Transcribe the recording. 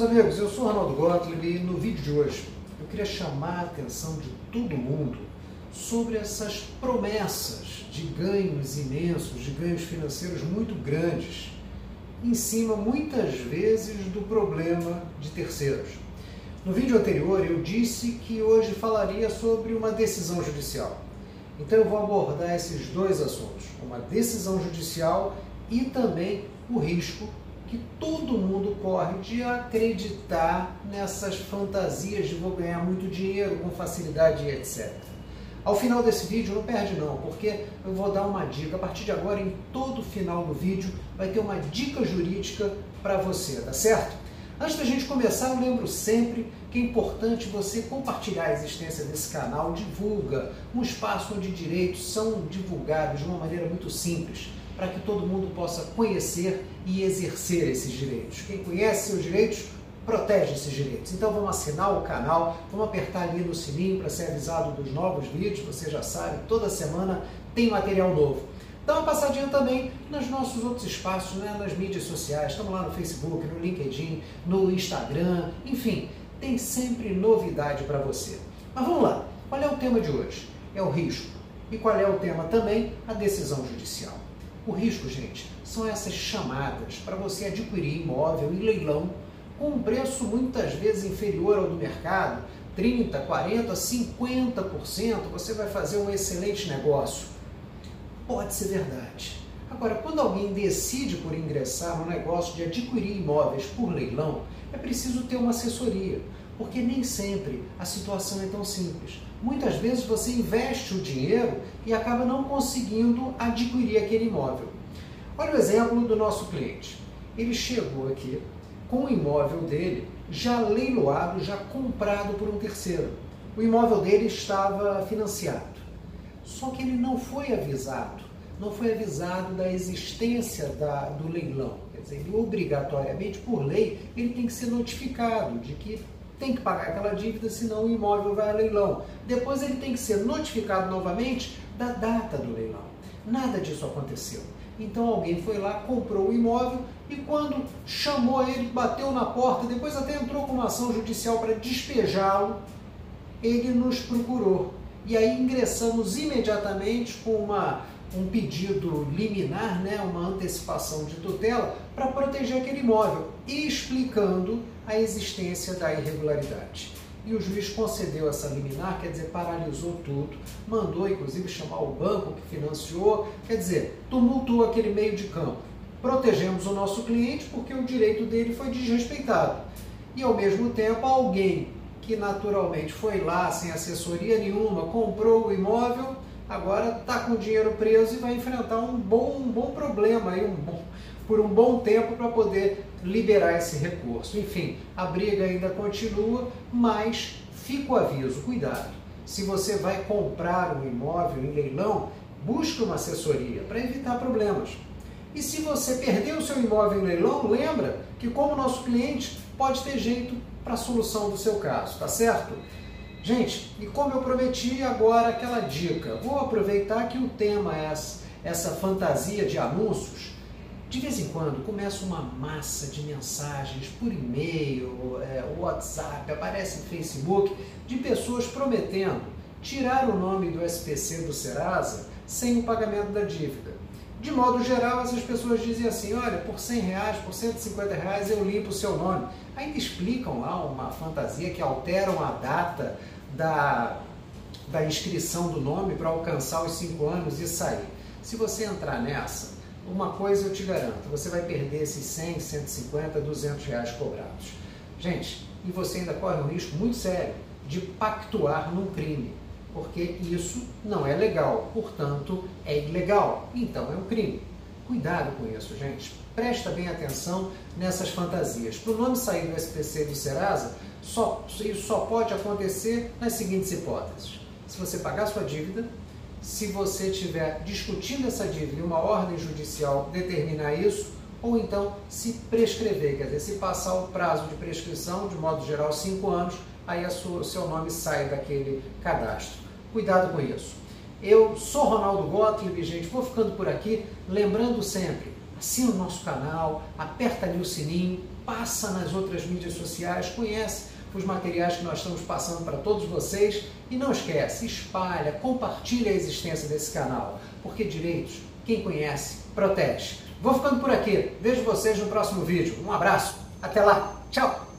Meus amigos, eu sou Ronaldo Gottlieb e no vídeo de hoje eu queria chamar a atenção de todo mundo sobre essas promessas de ganhos imensos, de ganhos financeiros muito grandes, em cima muitas vezes do problema de terceiros. No vídeo anterior eu disse que hoje falaria sobre uma decisão judicial. Então eu vou abordar esses dois assuntos, uma decisão judicial e também o risco que todo mundo corre de acreditar nessas fantasias de vou ganhar muito dinheiro com facilidade e etc. Ao final desse vídeo, não perde não, porque eu vou dar uma dica. A partir de agora, em todo final do vídeo, vai ter uma dica jurídica para você, tá certo? Antes da gente começar, eu lembro sempre que é importante você compartilhar a existência desse canal, divulga um espaço onde direitos são divulgados de uma maneira muito simples para que todo mundo possa conhecer e exercer esses direitos. Quem conhece seus direitos, protege esses direitos. Então vamos assinar o canal, vamos apertar ali no sininho para ser avisado dos novos vídeos, você já sabe, toda semana tem material novo. Dá uma passadinha também nos nossos outros espaços, né, nas mídias sociais, estamos lá no Facebook, no LinkedIn, no Instagram, enfim, tem sempre novidade para você. Mas vamos lá, qual é o tema de hoje? É o risco. E qual é o tema também? A decisão judicial. O risco, gente, são essas chamadas para você adquirir imóvel em leilão com um preço muitas vezes inferior ao do mercado, 30, 40, 50%, você vai fazer um excelente negócio. Pode ser verdade. Agora, quando alguém decide por ingressar no negócio de adquirir imóveis por leilão, é preciso ter uma assessoria, porque nem sempre a situação é tão simples. Muitas vezes você investe o dinheiro e acaba não conseguindo adquirir aquele imóvel. Olha o exemplo do nosso cliente. Ele chegou aqui com o imóvel dele já leiloado, já comprado por um terceiro. O imóvel dele estava financiado. Só que ele não foi avisado, não foi avisado da existência da, do leilão. Quer dizer, ele obrigatoriamente, por lei, ele tem que ser notificado de que tem que pagar aquela dívida, senão o imóvel vai a leilão. Depois ele tem que ser notificado novamente da data do leilão. Nada disso aconteceu. Então alguém foi lá, comprou o imóvel e quando chamou ele, bateu na porta, depois até entrou com uma ação judicial para despejá-lo, ele nos procurou. E aí ingressamos imediatamente com uma um pedido liminar, né, uma antecipação de tutela, para proteger aquele imóvel, explicando a existência da irregularidade. E o juiz concedeu essa liminar, quer dizer, paralisou tudo, mandou inclusive chamar o banco que financiou, quer dizer, tumultuou aquele meio de campo. Protegemos o nosso cliente porque o direito dele foi desrespeitado. E ao mesmo tempo, alguém que naturalmente foi lá sem assessoria nenhuma, comprou o imóvel, agora está com o dinheiro preso e vai enfrentar um bom, um bom problema aí, um bom, por um bom tempo para poder liberar esse recurso. Enfim, a briga ainda continua, mas fica o aviso, cuidado. Se você vai comprar um imóvel em leilão, busque uma assessoria para evitar problemas. E se você perdeu o seu imóvel em leilão, lembra que como nosso cliente pode ter jeito para a solução do seu caso, tá certo? Gente, e como eu prometi agora aquela dica, vou aproveitar que o tema é essa, fantasia de anúncios. De vez em quando começa uma massa de mensagens por e-mail, é, WhatsApp, aparece no Facebook, de pessoas prometendo tirar o nome do SPC do Serasa sem o pagamento da dívida. De modo geral, essas pessoas dizem assim, olha, por 100 reais, por 150 reais eu limpo o seu nome. Ainda explicam lá uma fantasia que alteram a data da, da inscrição do nome para alcançar os 5 anos e sair. Se você entrar nessa, uma coisa eu te garanto, você vai perder esses 100, 150, 200 reais cobrados. Gente, e você ainda corre um risco muito sério de pactuar num crime porque isso não é legal, portanto é ilegal, então é um crime. Cuidado com isso, gente. Presta bem atenção nessas fantasias. Para o nome sair do SPC do Serasa, só, isso só pode acontecer nas seguintes hipóteses. Se você pagar sua dívida, se você estiver discutindo essa dívida e uma ordem judicial determinar isso, ou então se prescrever, quer dizer, se passar o prazo de prescrição, de modo geral, cinco anos, aí o seu nome sai daquele cadastro. Cuidado com isso. Eu sou Ronaldo Gottlieb, gente, vou ficando por aqui, lembrando sempre, assina o nosso canal, aperta ali o sininho, passa nas outras mídias sociais, conhece os materiais que nós estamos passando para todos vocês e não esquece, espalha, compartilha a existência desse canal, porque direitos, quem conhece, protege. Vou ficando por aqui, vejo vocês no próximo vídeo. Um abraço, até lá, tchau!